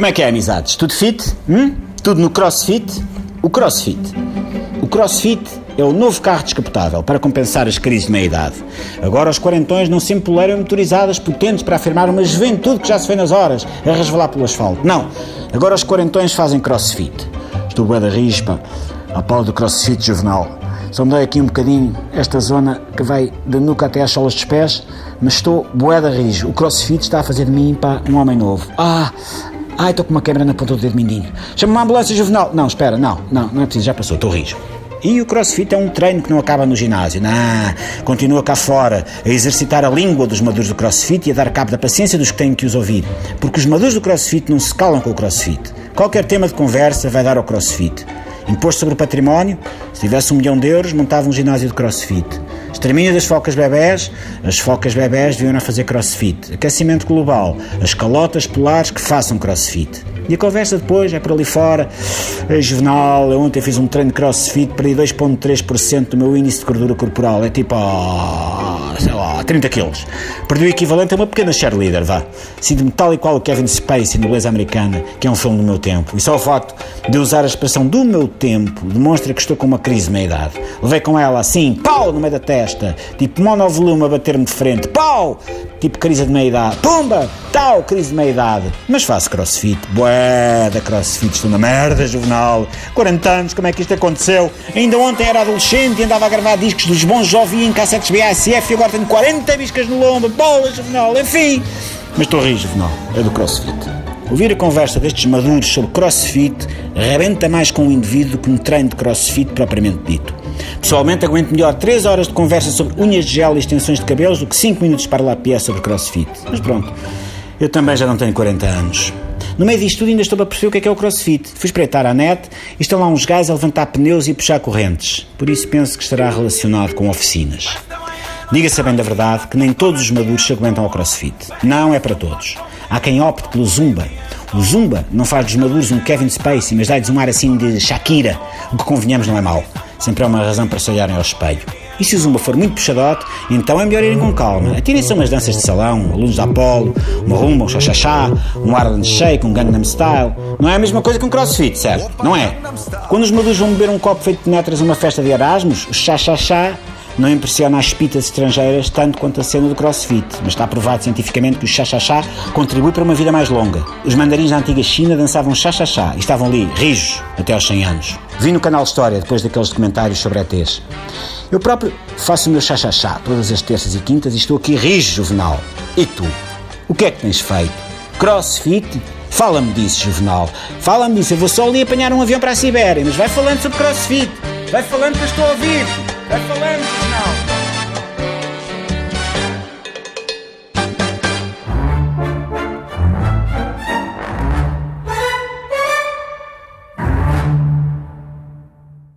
Como é que é, amizades? Tudo fit? Hum? Tudo no crossfit? O crossfit. O crossfit é o novo carro descapotável para compensar as crises de meia-idade. Agora os quarentões não se empoleiram motorizadas potentes para afirmar uma juventude que já se vê nas horas a resvalar pelo asfalto. Não. Agora os quarentões fazem crossfit. Estou bué da rispa, a pau do crossfit juvenal. Só me dói aqui um bocadinho esta zona que vai da nuca até às solas dos pés, mas estou bué da rijo. O crossfit está a fazer de mim, pá, um homem novo. Ah, Ai, estou com uma quebra na ponta do dedo mindinho. Chama uma ambulância juvenal. Não, espera, não, não, não é preciso, já passou, estou rijo. E o crossfit é um treino que não acaba no ginásio. Não, continua cá fora, a exercitar a língua dos maduros do crossfit e a dar cabo da paciência dos que têm que os ouvir. Porque os maduros do crossfit não se calam com o crossfit. Qualquer tema de conversa vai dar ao crossfit. Imposto sobre o património, se tivesse um milhão de euros, montava um ginásio de crossfit. Extermínio das focas bebés, as focas bebés deviam fazer crossfit. Aquecimento global, as calotas polares que façam crossfit. E a conversa depois é por ali fora. É juvenal, eu ontem fiz um treino crossfit, perdi 2,3% do meu índice de gordura corporal. É tipo, oh, sei lá, 30 quilos. Perdi o equivalente a uma pequena cheerleader, vá. Sinto-me tal e qual o Kevin Spacey no Beleza Americana, que é um filme do meu tempo. E só o facto de usar a expressão do meu tempo demonstra que estou com uma crise de meia-idade. Levei com ela assim, pau, no meio da testa, tipo monovolume a bater-me de frente, pau, tipo crise de meia-idade, pumba, tal, crise de meia-idade. Mas faço crossfit, bué da crossfit, estou na merda, juvenal. 40 anos, como é que isto aconteceu? Ainda ontem era adolescente e andava a gravar discos dos bons jovens em cassetes BASF e agora tenho 40 biscas no lombo, bola, juvenal, enfim. Mas estou a rir, juvenal, é do crossfit. Ouvir a conversa destes maduros sobre crossfit rebenta mais com o indivíduo que um treino de crossfit propriamente dito. Pessoalmente, aguento melhor 3 horas de conversa sobre unhas de gel e extensões de cabelos do que 5 minutos para lá pé sobre crossfit. Mas pronto, eu também já não tenho 40 anos. No meio disto tudo ainda estou a perceber o que é que é o crossfit. Fui espreitar à net e estão lá uns gajos a levantar pneus e puxar correntes. Por isso penso que estará relacionado com oficinas. Diga-se bem da verdade que nem todos os maduros se aguentam ao crossfit. Não é para todos. Há quem opte pelo zumba. O zumba não faz dos maduros um Kevin Spacey, mas dá-lhes um ar assim de Shakira, o que convenhamos não é mau. Sempre é uma razão para se olharem ao espelho. E se o zumba for muito puxadote, então é melhor irem com calma. Atirem-se umas danças de salão, alunos da Apollo, uma rumba, um chachachá, um Harlem Shake, um Gangnam Style. Não é a mesma coisa que um crossfit, certo? Não é? Quando os maduros vão beber um copo feito de netras numa festa de Erasmus, o chachachá não impressiona as pitas estrangeiras tanto quanto a cena do crossfit, mas está provado cientificamente que o chá-chá-chá contribui para uma vida mais longa. Os mandarins da antiga China dançavam chá-chá-chá e estavam ali, rijos, até aos 100 anos. Vi no canal História, depois daqueles documentários sobre ETs. Eu próprio faço o meu chá-chá-chá todas as terças e quintas e estou aqui rijo, Juvenal. E tu? O que é que tens feito? Crossfit? Fala-me disso, Juvenal. Fala-me disso. Eu vou só ali apanhar um avião para a Sibéria, mas vai falando sobre crossfit. Vai falando que eu estou a ouvir. Vai falando.